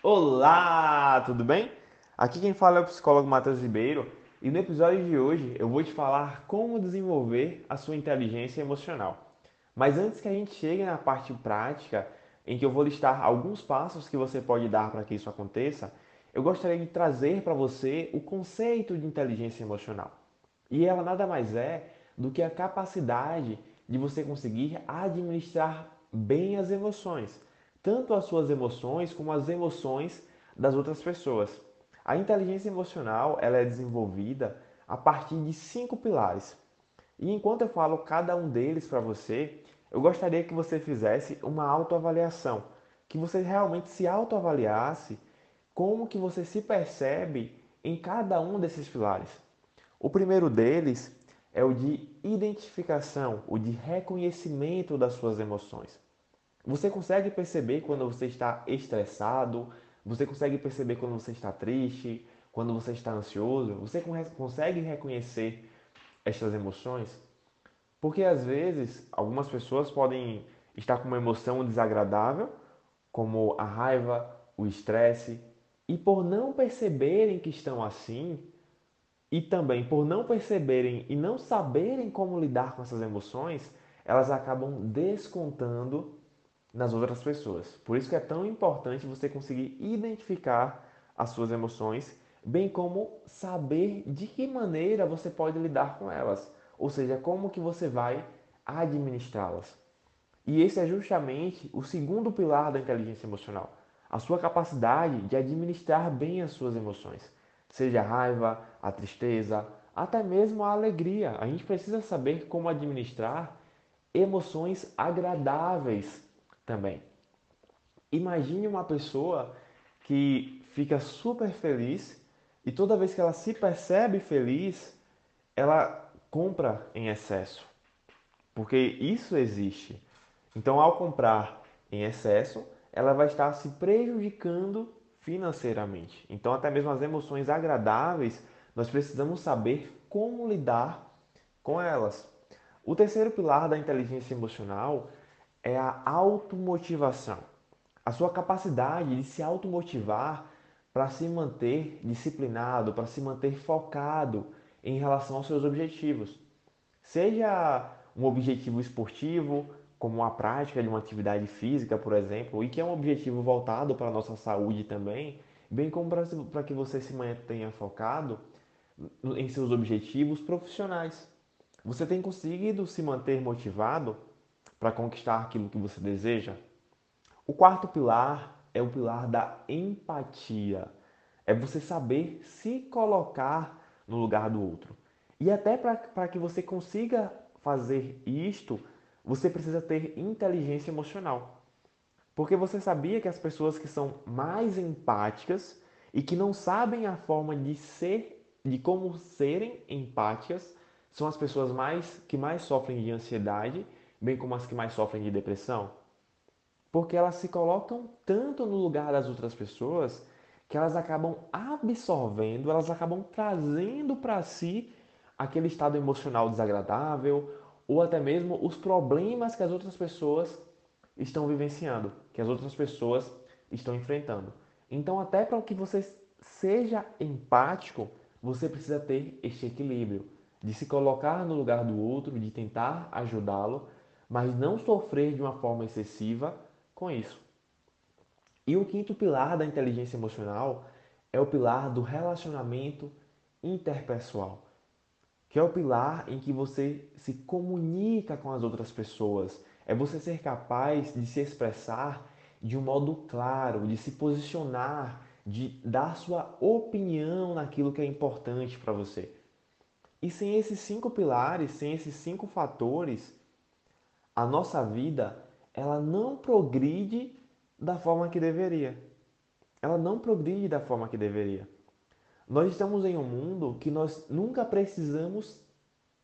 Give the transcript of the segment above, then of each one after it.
Olá, tudo bem? Aqui quem fala é o psicólogo Matheus Ribeiro e no episódio de hoje eu vou te falar como desenvolver a sua inteligência emocional. Mas antes que a gente chegue na parte prática, em que eu vou listar alguns passos que você pode dar para que isso aconteça, eu gostaria de trazer para você o conceito de inteligência emocional. E ela nada mais é do que a capacidade de você conseguir administrar bem as emoções tanto as suas emoções como as emoções das outras pessoas. A inteligência emocional ela é desenvolvida a partir de cinco pilares. E enquanto eu falo cada um deles para você, eu gostaria que você fizesse uma autoavaliação, que você realmente se autoavaliasse como que você se percebe em cada um desses pilares. O primeiro deles é o de identificação, o de reconhecimento das suas emoções. Você consegue perceber quando você está estressado? Você consegue perceber quando você está triste? Quando você está ansioso? Você consegue reconhecer estas emoções? Porque às vezes algumas pessoas podem estar com uma emoção desagradável, como a raiva, o estresse, e por não perceberem que estão assim, e também por não perceberem e não saberem como lidar com essas emoções, elas acabam descontando nas outras pessoas. Por isso que é tão importante você conseguir identificar as suas emoções, bem como saber de que maneira você pode lidar com elas, ou seja, como que você vai administrá-las. E esse é justamente o segundo pilar da inteligência emocional, a sua capacidade de administrar bem as suas emoções, seja a raiva, a tristeza, até mesmo a alegria. A gente precisa saber como administrar emoções agradáveis também. Imagine uma pessoa que fica super feliz e toda vez que ela se percebe feliz, ela compra em excesso. Porque isso existe. Então, ao comprar em excesso, ela vai estar se prejudicando financeiramente. Então, até mesmo as emoções agradáveis, nós precisamos saber como lidar com elas. O terceiro pilar da inteligência emocional é a automotivação. A sua capacidade de se automotivar para se manter disciplinado, para se manter focado em relação aos seus objetivos. Seja um objetivo esportivo, como a prática de uma atividade física, por exemplo, e que é um objetivo voltado para a nossa saúde também, bem como para que você se mantenha focado em seus objetivos profissionais. Você tem conseguido se manter motivado para conquistar aquilo que você deseja? O quarto pilar é o pilar da empatia. É você saber se colocar no lugar do outro. E até para que você consiga fazer isto, você precisa ter inteligência emocional. Porque você sabia que as pessoas que são mais empáticas e que não sabem a forma de ser, de como serem empáticas, são as pessoas mais que mais sofrem de ansiedade bem como as que mais sofrem de depressão? Porque elas se colocam tanto no lugar das outras pessoas que elas acabam absorvendo, elas acabam trazendo para si aquele estado emocional desagradável ou até mesmo os problemas que as outras pessoas estão vivenciando, que as outras pessoas estão enfrentando. Então, até para que você seja empático, você precisa ter este equilíbrio de se colocar no lugar do outro, de tentar ajudá-lo, mas não sofrer de uma forma excessiva com isso. E o quinto pilar da inteligência emocional é o pilar do relacionamento interpessoal, que é o pilar em que você se comunica com as outras pessoas, é você ser capaz de se expressar de um modo claro, de se posicionar, de dar sua opinião naquilo que é importante para você. E sem esses cinco pilares, sem esses cinco fatores, a nossa vida ela não progride da forma que deveria. Ela não progride da forma que deveria. Nós estamos em um mundo que nós nunca precisamos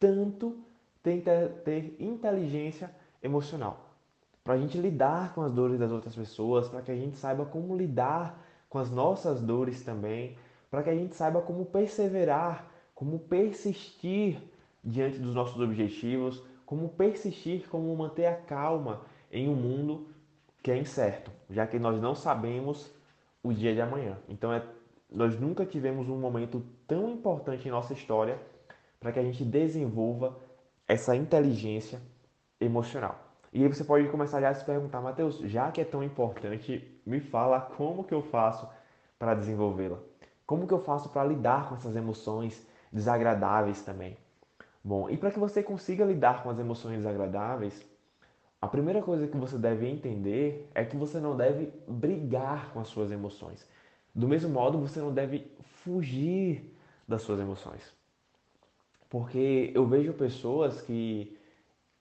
tanto ter, ter inteligência emocional para a gente lidar com as dores das outras pessoas, para que a gente saiba como lidar com as nossas dores também, para que a gente saiba como perseverar, como persistir diante dos nossos objetivos, como persistir, como manter a calma em um mundo que é incerto, já que nós não sabemos o dia de amanhã. Então é, nós nunca tivemos um momento tão importante em nossa história para que a gente desenvolva essa inteligência emocional. E aí você pode começar já a se perguntar, Mateus, já que é tão importante, me fala como que eu faço para desenvolvê-la? Como que eu faço para lidar com essas emoções desagradáveis também? Bom, e para que você consiga lidar com as emoções desagradáveis, a primeira coisa que você deve entender é que você não deve brigar com as suas emoções. Do mesmo modo, você não deve fugir das suas emoções. Porque eu vejo pessoas que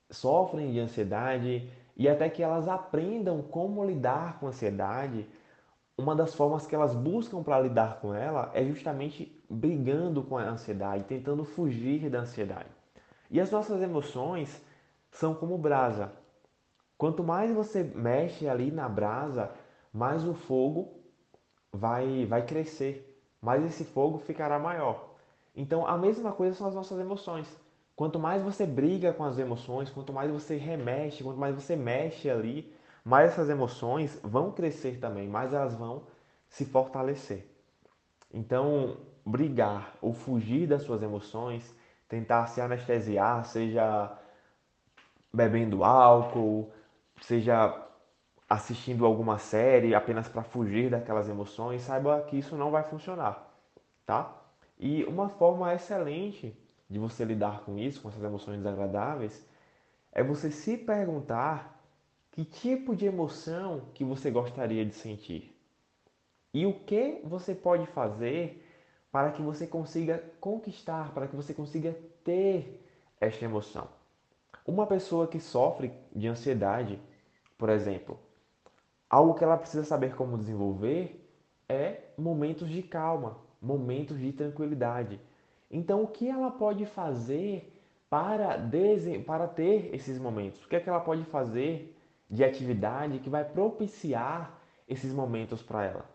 sofrem de ansiedade e até que elas aprendam como lidar com a ansiedade, uma das formas que elas buscam para lidar com ela é justamente brigando com a ansiedade, tentando fugir da ansiedade. E as nossas emoções são como brasa. Quanto mais você mexe ali na brasa, mais o fogo vai, vai crescer, mais esse fogo ficará maior. Então, a mesma coisa são as nossas emoções. Quanto mais você briga com as emoções, quanto mais você remexe, quanto mais você mexe ali, mais essas emoções vão crescer também, mais elas vão se fortalecer. Então, brigar ou fugir das suas emoções, tentar se anestesiar, seja bebendo álcool, seja assistindo alguma série apenas para fugir daquelas emoções, saiba que isso não vai funcionar, tá? E uma forma excelente de você lidar com isso, com essas emoções desagradáveis, é você se perguntar que tipo de emoção que você gostaria de sentir e o que você pode fazer para que você consiga conquistar, para que você consiga ter esta emoção. Uma pessoa que sofre de ansiedade, por exemplo, algo que ela precisa saber como desenvolver é momentos de calma, momentos de tranquilidade. Então, o que ela pode fazer para, para ter esses momentos? O que, é que ela pode fazer de atividade que vai propiciar esses momentos para ela?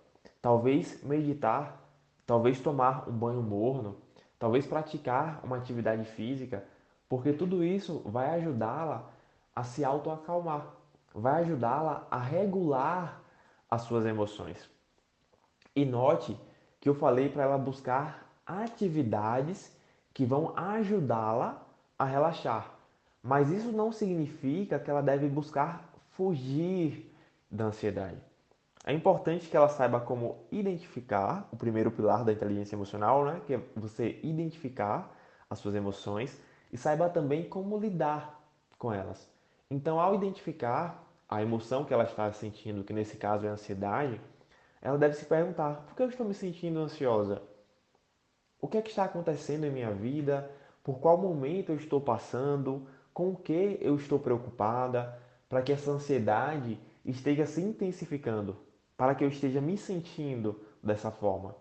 Talvez meditar, talvez tomar um banho morno, talvez praticar uma atividade física, porque tudo isso vai ajudá-la a se autoacalmar vai ajudá-la a regular as suas emoções. E note que eu falei para ela buscar atividades que vão ajudá-la a relaxar. Mas isso não significa que ela deve buscar fugir da ansiedade. É importante que ela saiba como identificar o primeiro pilar da inteligência emocional, né? que é você identificar as suas emoções e saiba também como lidar com elas. Então, ao identificar a emoção que ela está sentindo, que nesse caso é ansiedade, ela deve se perguntar: por que eu estou me sentindo ansiosa? O que é que está acontecendo em minha vida? Por qual momento eu estou passando? Com o que eu estou preocupada? Para que essa ansiedade esteja se intensificando, para que eu esteja me sentindo dessa forma.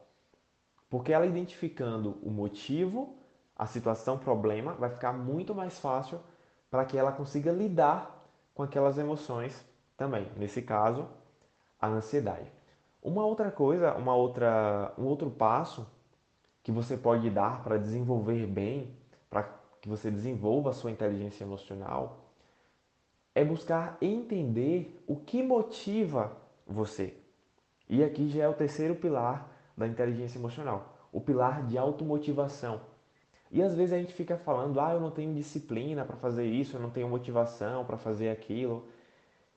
Porque ela identificando o motivo, a situação, problema, vai ficar muito mais fácil para que ela consiga lidar com aquelas emoções também. Nesse caso, a ansiedade. Uma outra coisa, uma outra, um outro passo que você pode dar para desenvolver bem, para que você desenvolva a sua inteligência emocional, é buscar entender o que motiva você. E aqui já é o terceiro pilar da inteligência emocional, o pilar de automotivação. E às vezes a gente fica falando, ah, eu não tenho disciplina para fazer isso, eu não tenho motivação para fazer aquilo.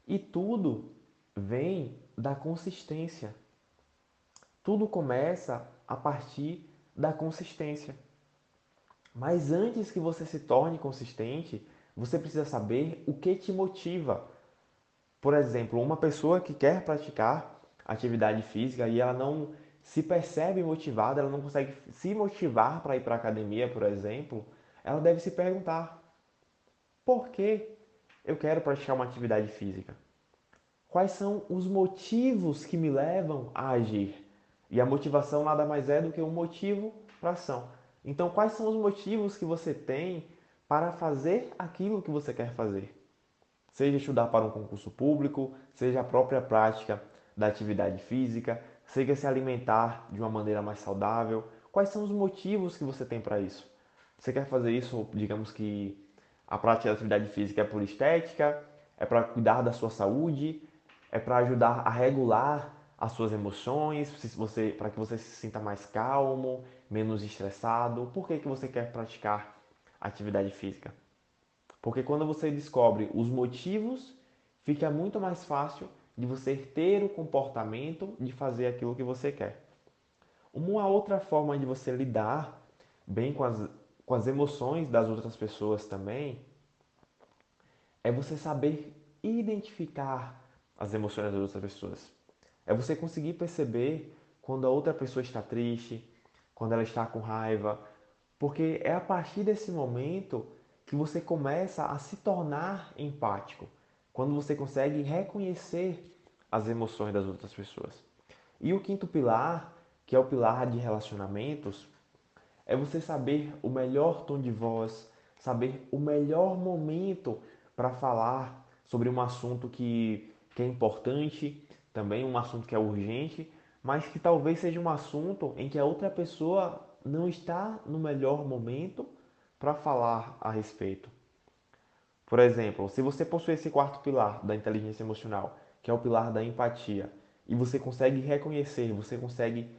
E tudo vem da consistência. Tudo começa a partir da consistência. Mas antes que você se torne consistente, você precisa saber o que te motiva. Por exemplo, uma pessoa que quer praticar atividade física e ela não se percebe motivada, ela não consegue se motivar para ir para a academia, por exemplo, ela deve se perguntar: por que eu quero praticar uma atividade física? Quais são os motivos que me levam a agir? E a motivação nada mais é do que um motivo para ação. Então, quais são os motivos que você tem para fazer aquilo que você quer fazer? Seja estudar para um concurso público, seja a própria prática da atividade física, seja se alimentar de uma maneira mais saudável. Quais são os motivos que você tem para isso? Você quer fazer isso, digamos que a prática da atividade física é por estética, é para cuidar da sua saúde, é para ajudar a regular as suas emoções, para que você se sinta mais calmo, menos estressado. Por que, que você quer praticar atividade física? Porque quando você descobre os motivos, fica muito mais fácil de você ter o comportamento de fazer aquilo que você quer. Uma outra forma de você lidar bem com as, com as emoções das outras pessoas também é você saber identificar as emoções das outras pessoas. É você conseguir perceber quando a outra pessoa está triste, quando ela está com raiva, porque é a partir desse momento que você começa a se tornar empático, quando você consegue reconhecer as emoções das outras pessoas. E o quinto pilar, que é o pilar de relacionamentos, é você saber o melhor tom de voz, saber o melhor momento para falar sobre um assunto que, que é importante também um assunto que é urgente, mas que talvez seja um assunto em que a outra pessoa não está no melhor momento para falar a respeito. Por exemplo, se você possui esse quarto pilar da inteligência emocional, que é o pilar da empatia, e você consegue reconhecer, você consegue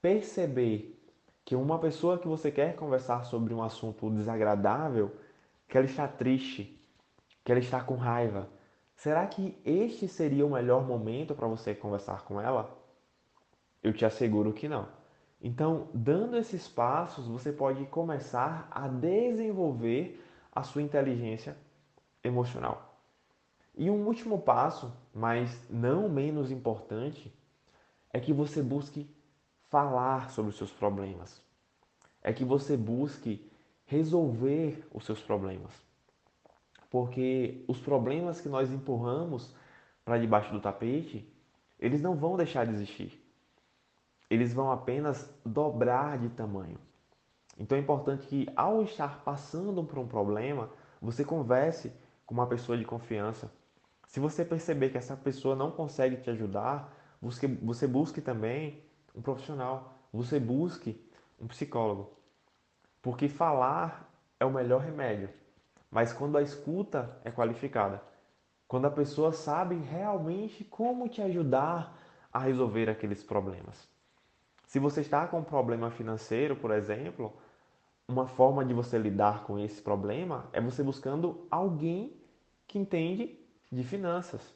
perceber que uma pessoa que você quer conversar sobre um assunto desagradável, que ela está triste, que ela está com raiva, Será que este seria o melhor momento para você conversar com ela? Eu te asseguro que não. Então, dando esses passos, você pode começar a desenvolver a sua inteligência emocional. E um último passo, mas não menos importante, é que você busque falar sobre os seus problemas. É que você busque resolver os seus problemas porque os problemas que nós empurramos para debaixo do tapete, eles não vão deixar de existir. Eles vão apenas dobrar de tamanho. Então é importante que ao estar passando por um problema, você converse com uma pessoa de confiança. Se você perceber que essa pessoa não consegue te ajudar, você, você busque também um profissional, você busque um psicólogo. Porque falar é o melhor remédio mas quando a escuta é qualificada, quando a pessoa sabe realmente como te ajudar a resolver aqueles problemas. Se você está com um problema financeiro, por exemplo, uma forma de você lidar com esse problema é você buscando alguém que entende de finanças.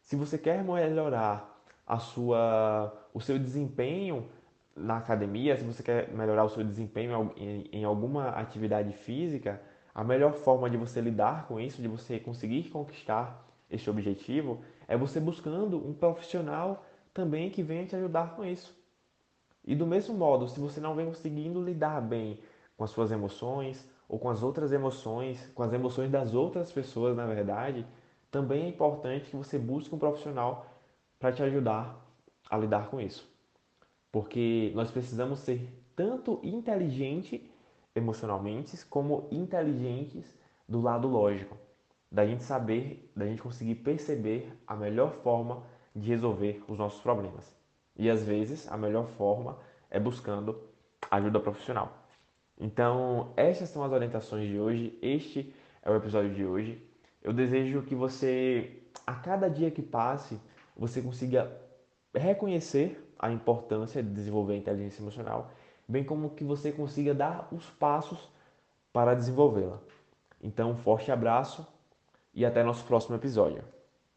Se você quer melhorar a sua, o seu desempenho na academia, se você quer melhorar o seu desempenho em, em alguma atividade física, a melhor forma de você lidar com isso, de você conseguir conquistar este objetivo, é você buscando um profissional também que venha te ajudar com isso. E do mesmo modo, se você não vem conseguindo lidar bem com as suas emoções ou com as outras emoções, com as emoções das outras pessoas, na verdade, também é importante que você busque um profissional para te ajudar a lidar com isso. Porque nós precisamos ser tanto inteligente emocionalmente como inteligentes do lado lógico, da gente saber, da gente conseguir perceber a melhor forma de resolver os nossos problemas. E às vezes a melhor forma é buscando ajuda profissional. Então, estas são as orientações de hoje, este é o episódio de hoje. Eu desejo que você, a cada dia que passe, você consiga reconhecer a importância de desenvolver a inteligência emocional bem como que você consiga dar os passos para desenvolvê-la. Então, um forte abraço e até nosso próximo episódio.